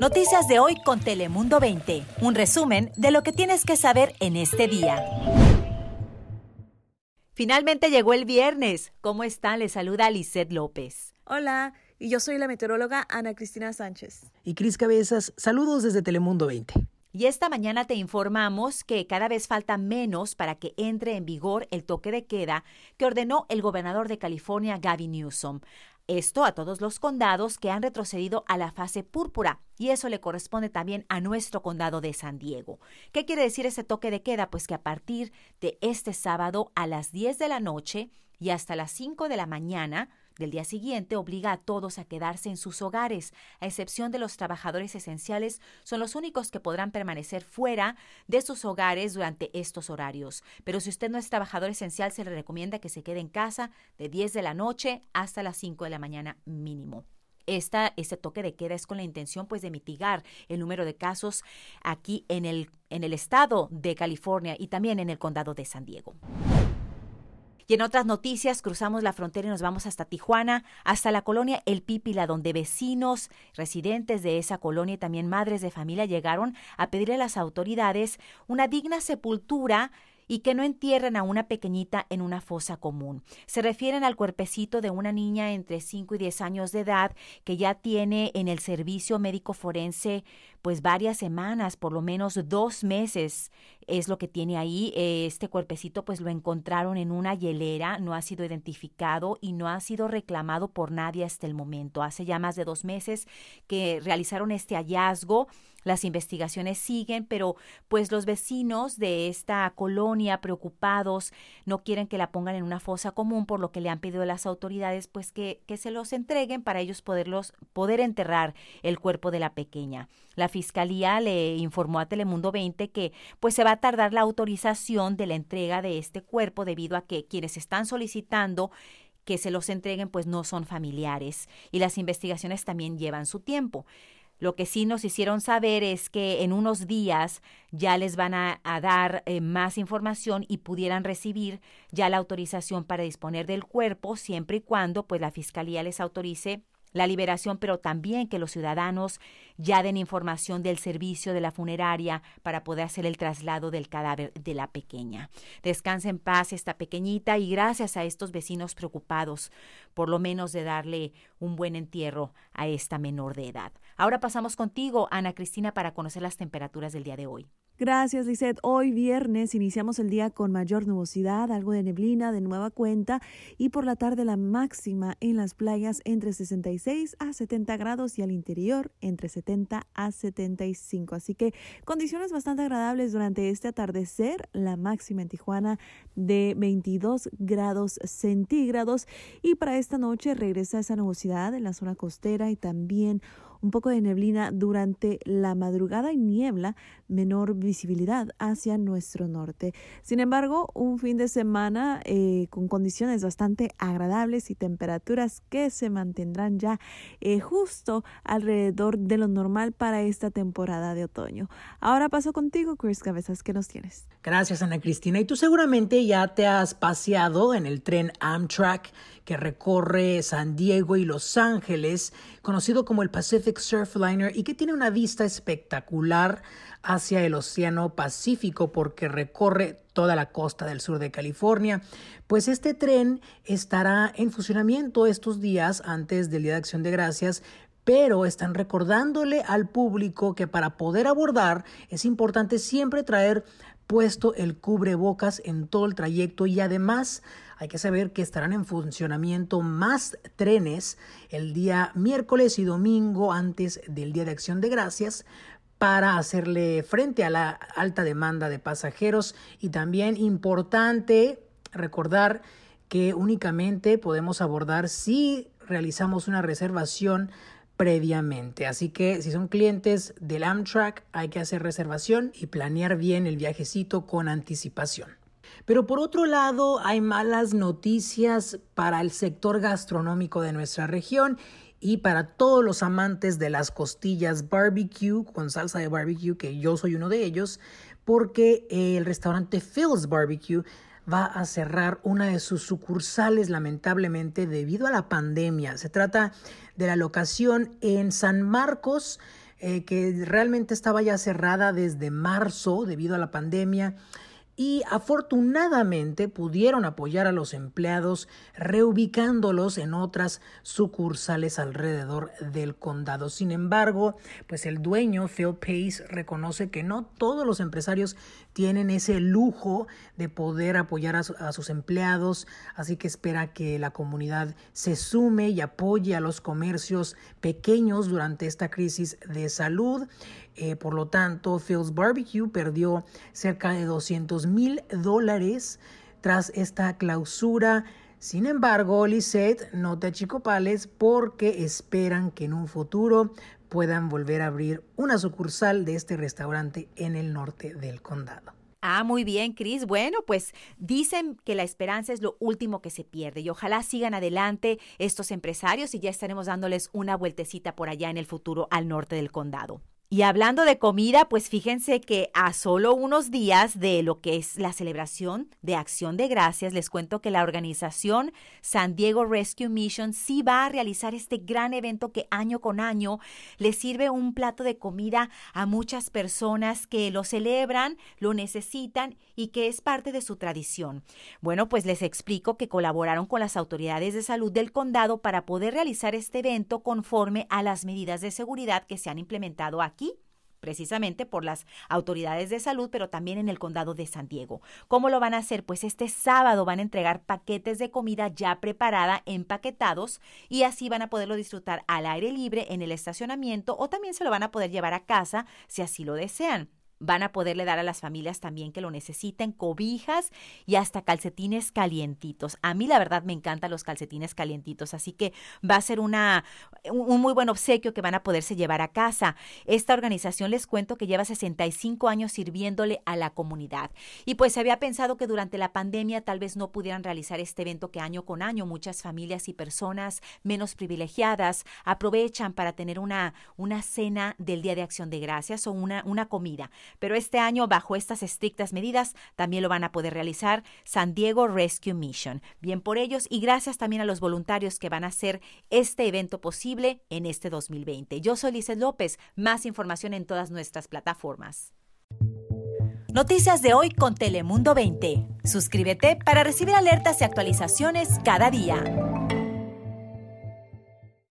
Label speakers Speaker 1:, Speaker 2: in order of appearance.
Speaker 1: Noticias de hoy con Telemundo 20. Un resumen de lo que tienes que saber en este día. Finalmente llegó el viernes. ¿Cómo están? Les saluda Lisette López.
Speaker 2: Hola, y yo soy la meteoróloga Ana Cristina Sánchez.
Speaker 3: Y Cris Cabezas, saludos desde Telemundo 20.
Speaker 1: Y esta mañana te informamos que cada vez falta menos para que entre en vigor el toque de queda que ordenó el gobernador de California, Gavin Newsom. Esto a todos los condados que han retrocedido a la fase púrpura y eso le corresponde también a nuestro condado de San Diego. ¿Qué quiere decir ese toque de queda? Pues que a partir de este sábado a las 10 de la noche y hasta las 5 de la mañana, del día siguiente obliga a todos a quedarse en sus hogares, a excepción de los trabajadores esenciales, son los únicos que podrán permanecer fuera de sus hogares durante estos horarios. Pero si usted no es trabajador esencial, se le recomienda que se quede en casa de 10 de la noche hasta las 5 de la mañana mínimo. Esta, este toque de queda es con la intención pues de mitigar el número de casos aquí en el, en el estado de California y también en el condado de San Diego. Y en otras noticias, cruzamos la frontera y nos vamos hasta Tijuana, hasta la colonia El Pípila, donde vecinos, residentes de esa colonia y también madres de familia llegaron a pedirle a las autoridades una digna sepultura y que no entierren a una pequeñita en una fosa común. Se refieren al cuerpecito de una niña entre 5 y 10 años de edad que ya tiene en el servicio médico forense pues varias semanas, por lo menos dos meses es lo que tiene ahí. Este cuerpecito pues lo encontraron en una hielera, no ha sido identificado y no ha sido reclamado por nadie hasta el momento. Hace ya más de dos meses que realizaron este hallazgo. Las investigaciones siguen, pero pues los vecinos de esta colonia preocupados no quieren que la pongan en una fosa común, por lo que le han pedido a las autoridades pues que, que se los entreguen para ellos poderlos, poder enterrar el cuerpo de la pequeña. La fiscalía le informó a Telemundo 20 que pues se va tardar la autorización de la entrega de este cuerpo debido a que quienes están solicitando que se los entreguen pues no son familiares y las investigaciones también llevan su tiempo. Lo que sí nos hicieron saber es que en unos días ya les van a, dar eh, más información y pudieran recibir ya la autorización para disponer del cuerpo siempre y cuando pues la fiscalía les autorice la liberación, pero también que los ciudadanos ya den información del servicio de la funeraria para poder hacer el traslado del cadáver de la pequeña. Descansa en paz esta pequeñita y gracias a estos vecinos preocupados, por lo menos de darle un buen entierro a esta menor de edad. Ahora pasamos contigo, Ana Cristina, para conocer las temperaturas del día de hoy.
Speaker 2: Gracias, Lisette. Hoy viernes iniciamos el día con mayor nubosidad, algo de neblina de nueva cuenta y por la tarde la máxima en las playas entre 66 a 70 grados y al interior entre 70 a 75. Así que condiciones bastante agradables durante este atardecer. La máxima en Tijuana de 22 grados centígrados y para esta noche regresa esa nubosidad en la zona costera y también un poco de neblina durante la madrugada y niebla, menor visibilidad hacia nuestro norte. Sin embargo, un fin de semana eh, con condiciones bastante agradables y temperaturas que se mantendrán ya eh, justo alrededor de lo normal para esta temporada de otoño. Ahora paso contigo, Chris Cabezas, ¿qué nos tienes?
Speaker 3: Gracias, Ana Cristina. Y tú seguramente ya te has paseado en el tren Amtrak que recorre San Diego y Los Ángeles, conocido como el Pacific Surfliner y que tiene una vista espectacular hacia el Océano Pacífico porque recorre toda la costa del sur de California. Pues este tren estará en funcionamiento estos días antes del Día de Acción de Gracias, pero están recordándole al público que para poder abordar es importante siempre traer puesto el cubrebocas en todo el trayecto y además hay que saber que estarán en funcionamiento más trenes el día miércoles y domingo antes del Día de Acción de Gracias para hacerle frente a la alta demanda de pasajeros. Y también importante recordar que únicamente podemos abordar si realizamos una reservación previamente. Así que si son clientes del Amtrak hay que hacer reservación y planear bien el viajecito con anticipación. Pero por otro lado, hay malas noticias para el sector gastronómico de nuestra región y para todos los amantes de las costillas barbecue con salsa de barbecue, que yo soy uno de ellos, porque el restaurante Phil's Barbecue va a cerrar una de sus sucursales lamentablemente debido a la pandemia. Se trata de la locación en San Marcos, eh, que realmente estaba ya cerrada desde marzo debido a la pandemia y afortunadamente pudieron apoyar a los empleados reubicándolos en otras sucursales alrededor del condado. Sin embargo, pues el dueño Phil Pace reconoce que no todos los empresarios tienen ese lujo de poder apoyar a, sus empleados, así que espera que la comunidad se sume y apoye a los comercios pequeños durante esta crisis de salud. Eh, por lo tanto, Phil's Barbecue perdió cerca de 200 mil dólares tras esta clausura. Sin embargo, Lisette nota chicopales porque esperan que en un futuro puedan volver a abrir una sucursal de este restaurante en el norte del condado.
Speaker 1: Ah, muy bien, Cris. Bueno, pues dicen que la esperanza es lo último que se pierde y ojalá sigan adelante estos empresarios y ya estaremos dándoles una vueltecita por allá en el futuro al norte del condado. Y hablando de comida, pues fíjense que a solo unos días de lo que es la celebración de Acción de Gracias, les cuento que la organización San Diego Rescue Mission sí va a realizar este gran evento que año con año le sirve un plato de comida a muchas personas que lo celebran, lo necesitan y que es parte de su tradición. Bueno, pues les explico que colaboraron con las autoridades de salud del condado para poder realizar este evento conforme a las medidas de seguridad que se han implementado aquí aquí precisamente por las autoridades de salud, pero también en el condado de San Diego. ¿Cómo lo van a hacer? Pues este sábado van a entregar paquetes de comida ya preparada, empaquetados, y así van a poderlo disfrutar al aire libre en el estacionamiento o también se lo van a poder llevar a casa si así lo desean van a poderle dar a las familias también que lo necesiten, cobijas y hasta calcetines calientitos. A mí la verdad me encantan los calcetines calientitos, así que va a ser una, un muy buen obsequio que van a poderse llevar a casa. Esta organización les cuento que lleva 65 años sirviéndole a la comunidad y pues se había pensado que durante la pandemia tal vez no pudieran realizar este evento que año con año muchas familias y personas menos privilegiadas aprovechan para tener una, una cena del Día de Acción de Gracias o una, una comida pero este año, bajo estas estrictas medidas, también lo van a poder realizar San Diego Rescue Mission. Bien por ellos y gracias también a los voluntarios que van a hacer este evento posible en este 2020. Yo soy Lizeth López. Más información en todas nuestras plataformas. Noticias de hoy con Telemundo 20. Suscríbete para recibir alertas y actualizaciones cada día.